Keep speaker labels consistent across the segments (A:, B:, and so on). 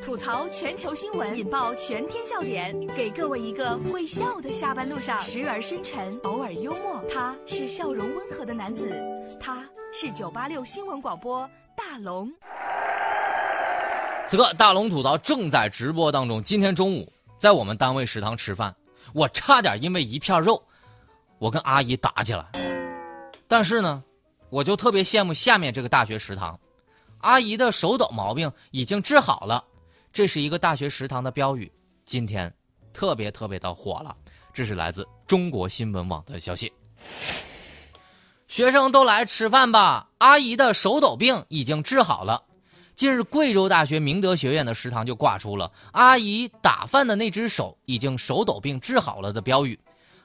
A: 吐槽全球新闻，引爆全天笑点，给各位一个会笑的下班路上，时而深沉，偶尔幽默。他是笑容温和的男子，他是九八六新闻广播大龙。
B: 此刻，大龙吐槽正在直播当中。今天中午在我们单位食堂吃饭，我差点因为一片肉，我跟阿姨打起来。但是呢，我就特别羡慕下面这个大学食堂，阿姨的手抖毛病已经治好了。这是一个大学食堂的标语，今天特别特别的火了。这是来自中国新闻网的消息。学生都来吃饭吧，阿姨的手抖病已经治好了。近日，贵州大学明德学院的食堂就挂出了“阿姨打饭的那只手已经手抖病治好了”的标语，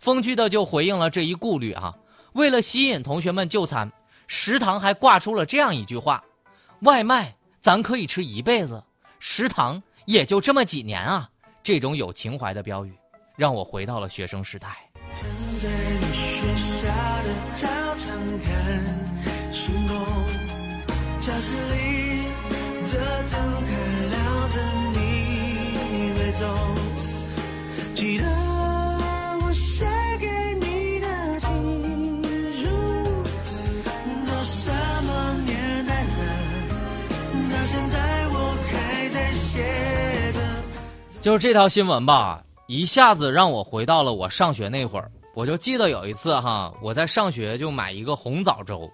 B: 风趣的就回应了这一顾虑啊。为了吸引同学们就餐，食堂还挂出了这样一句话：“外卖咱可以吃一辈子。”食堂也就这么几年啊，这种有情怀的标语，让我回到了学生时代。就是这条新闻吧，一下子让我回到了我上学那会儿。我就记得有一次哈，我在上学就买一个红枣粥，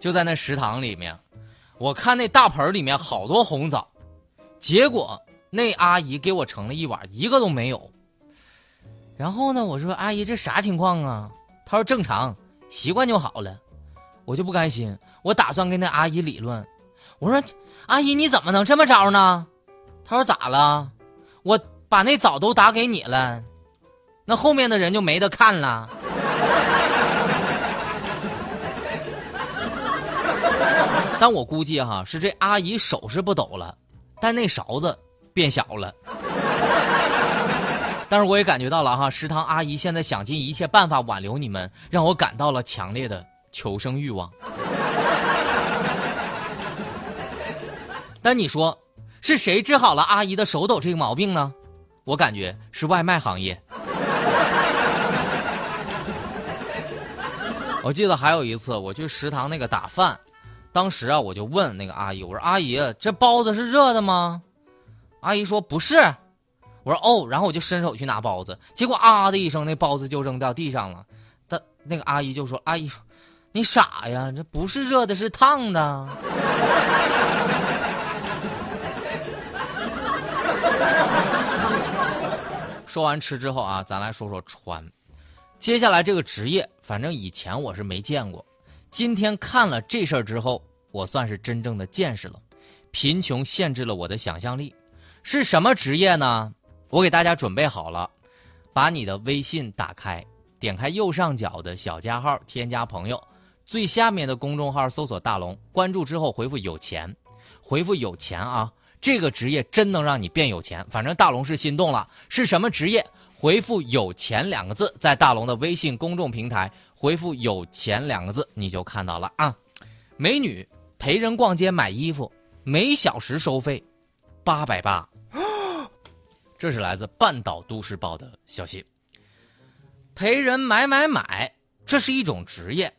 B: 就在那食堂里面，我看那大盆里面好多红枣，结果那阿姨给我盛了一碗，一个都没有。然后呢，我说阿姨这啥情况啊？她说正常，习惯就好了。我就不甘心，我打算跟那阿姨理论。我说阿姨你怎么能这么着呢？她说咋了？我把那枣都打给你了，那后面的人就没得看了。但我估计哈是这阿姨手是不抖了，但那勺子变小了。但是我也感觉到了哈，食堂阿姨现在想尽一切办法挽留你们，让我感到了强烈的求生欲望。但你说？是谁治好了阿姨的手抖这个毛病呢？我感觉是外卖行业。我记得还有一次我去食堂那个打饭，当时啊我就问那个阿姨，我说阿姨这包子是热的吗？阿姨说不是。我说哦，然后我就伸手去拿包子，结果啊的一声，那包子就扔掉地上了。但那个阿姨就说：“阿姨，你傻呀，这不是热的，是烫的。”说完吃之后啊，咱来说说穿。接下来这个职业，反正以前我是没见过。今天看了这事儿之后，我算是真正的见识了。贫穷限制了我的想象力，是什么职业呢？我给大家准备好了，把你的微信打开，点开右上角的小加号，添加朋友，最下面的公众号搜索“大龙”，关注之后回复“有钱”，回复“有钱”啊。这个职业真能让你变有钱，反正大龙是心动了。是什么职业？回复“有钱”两个字，在大龙的微信公众平台回复“有钱”两个字，你就看到了啊。美女陪人逛街买衣服，每小时收费八百八。这是来自半岛都市报的消息。陪人买买买，这是一种职业。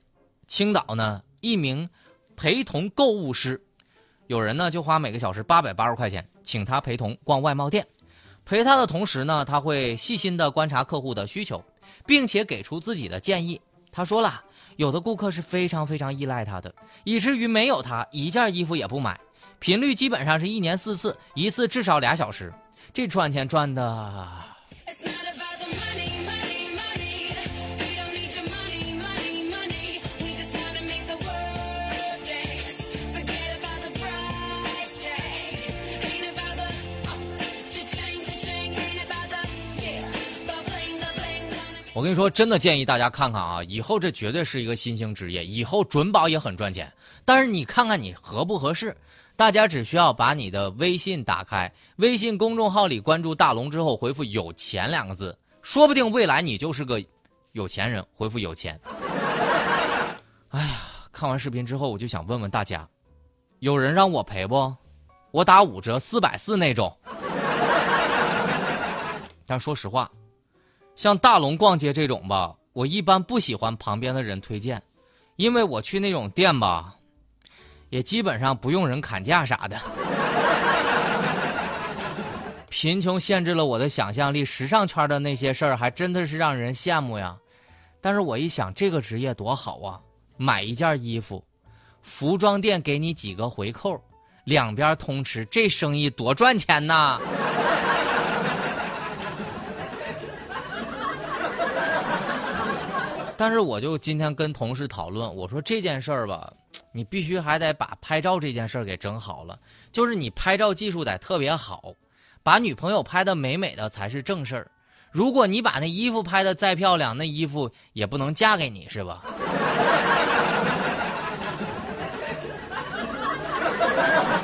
B: 青岛呢，一名陪同购物师。有人呢就花每个小时八百八十块钱，请他陪同逛外贸店，陪他的同时呢，他会细心的观察客户的需求，并且给出自己的建议。他说了，有的顾客是非常非常依赖他的，以至于没有他一件衣服也不买，频率基本上是一年四次，一次至少俩小时，这赚钱赚的。我跟你说，真的建议大家看看啊！以后这绝对是一个新兴职业，以后准保也很赚钱。但是你看看你合不合适？大家只需要把你的微信打开，微信公众号里关注大龙之后，回复“有钱”两个字，说不定未来你就是个有钱人。回复“有钱”。哎呀，看完视频之后，我就想问问大家，有人让我赔不？我打五折，四百四那种。但说实话，像大龙逛街这种吧，我一般不喜欢旁边的人推荐，因为我去那种店吧，也基本上不用人砍价啥的。贫穷限制了我的想象力，时尚圈的那些事儿还真的是让人羡慕呀。但是我一想，这个职业多好啊！买一件衣服，服装店给你几个回扣，两边通吃，这生意多赚钱呐！但是我就今天跟同事讨论，我说这件事儿吧，你必须还得把拍照这件事儿给整好了，就是你拍照技术得特别好，把女朋友拍的美美的才是正事儿。如果你把那衣服拍的再漂亮，那衣服也不能嫁给你，是吧？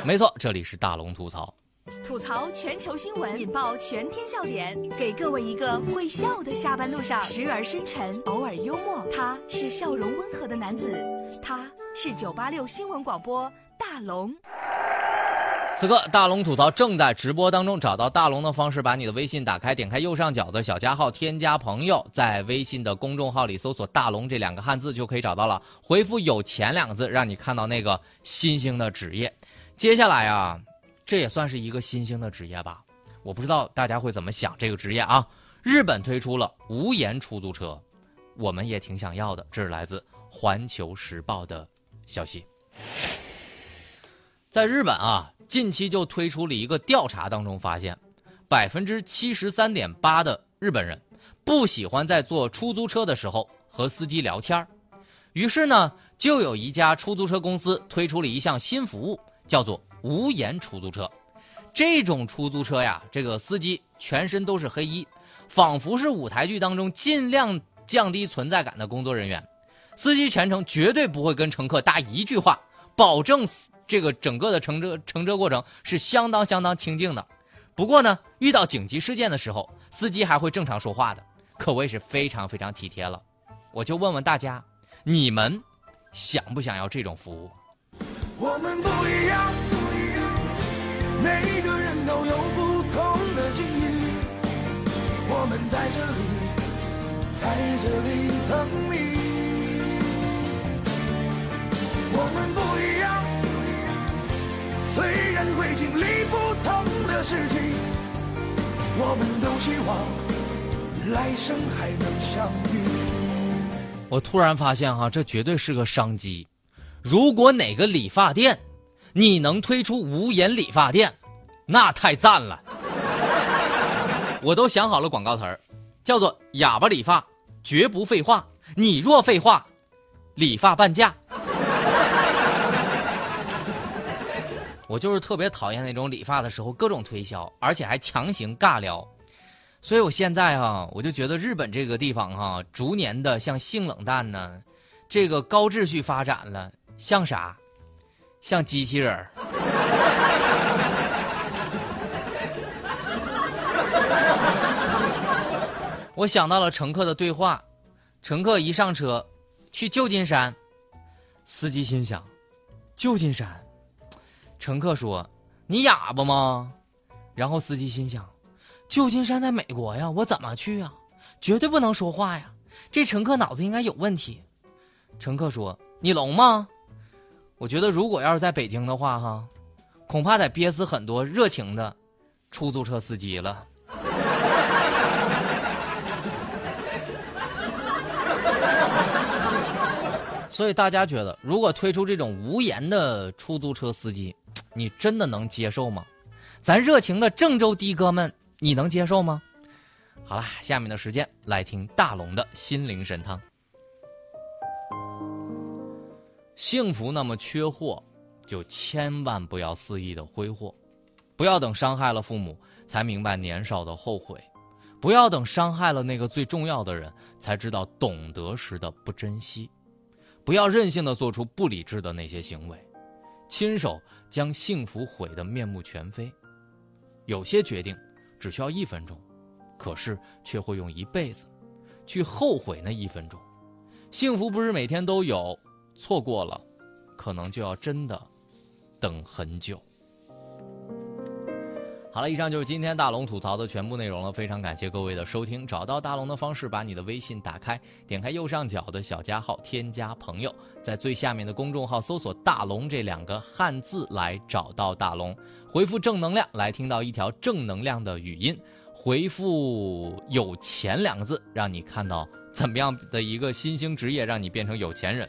B: 没错，这里是大龙吐槽。
A: 吐槽全球新闻，引爆全天笑点，给各位一个会笑的下班路上，时而深沉，偶尔幽默。他是笑容温和的男子，他是九八六新闻广播大龙。
B: 此刻，大龙吐槽正在直播当中。找到大龙的方式，把你的微信打开，点开右上角的小加号，添加朋友，在微信的公众号里搜索“大龙”这两个汉字就可以找到了。回复“有钱”两个字，让你看到那个新兴的职业。接下来啊。这也算是一个新兴的职业吧，我不知道大家会怎么想这个职业啊。日本推出了无言出租车，我们也挺想要的。这是来自《环球时报》的消息。在日本啊，近期就推出了一个调查，当中发现，百分之七十三点八的日本人不喜欢在坐出租车的时候和司机聊天于是呢，就有一家出租车公司推出了一项新服务，叫做。无言出租车，这种出租车呀，这个司机全身都是黑衣，仿佛是舞台剧当中尽量降低存在感的工作人员。司机全程绝对不会跟乘客搭一句话，保证这个整个的乘车乘车过程是相当相当清静的。不过呢，遇到紧急事件的时候，司机还会正常说话的，可谓是非常非常体贴了。我就问问大家，你们想不想要这种服务？我们不一样。我们在这里，在这里等你。我们不一样，虽然会经历不同的事情，我们都希望来生还能相遇。我突然发现哈，这绝对是个商机。如果哪个理发店，你能推出无言理发店，那太赞了！我都想好了广告词儿，叫做“哑巴理发，绝不废话。你若废话，理发半价。”我就是特别讨厌那种理发的时候各种推销，而且还强行尬聊。所以我现在哈，我就觉得日本这个地方哈，逐年的像性冷淡呢，这个高秩序发展了，像啥？像机器人儿。我想到了乘客的对话，乘客一上车，去旧金山，司机心想，旧金山，乘客说：“你哑巴吗？”然后司机心想，旧金山在美国呀，我怎么去啊？绝对不能说话呀！这乘客脑子应该有问题。乘客说：“你聋吗？”我觉得，如果要是在北京的话，哈，恐怕得憋死很多热情的出租车司机了。所以大家觉得，如果推出这种无言的出租车司机，你真的能接受吗？咱热情的郑州的哥们，你能接受吗？好了，下面的时间来听大龙的心灵神汤。幸福那么缺货，就千万不要肆意的挥霍，不要等伤害了父母才明白年少的后悔，不要等伤害了那个最重要的人才知道懂得时的不珍惜，不要任性的做出不理智的那些行为，亲手将幸福毁得面目全非。有些决定只需要一分钟，可是却会用一辈子去后悔那一分钟。幸福不是每天都有。错过了，可能就要真的等很久。好了，以上就是今天大龙吐槽的全部内容了。非常感谢各位的收听。找到大龙的方式，把你的微信打开，点开右上角的小加号，添加朋友，在最下面的公众号搜索“大龙”这两个汉字来找到大龙，回复“正能量”来听到一条正能量的语音，回复“有钱”两个字，让你看到怎么样的一个新兴职业让你变成有钱人。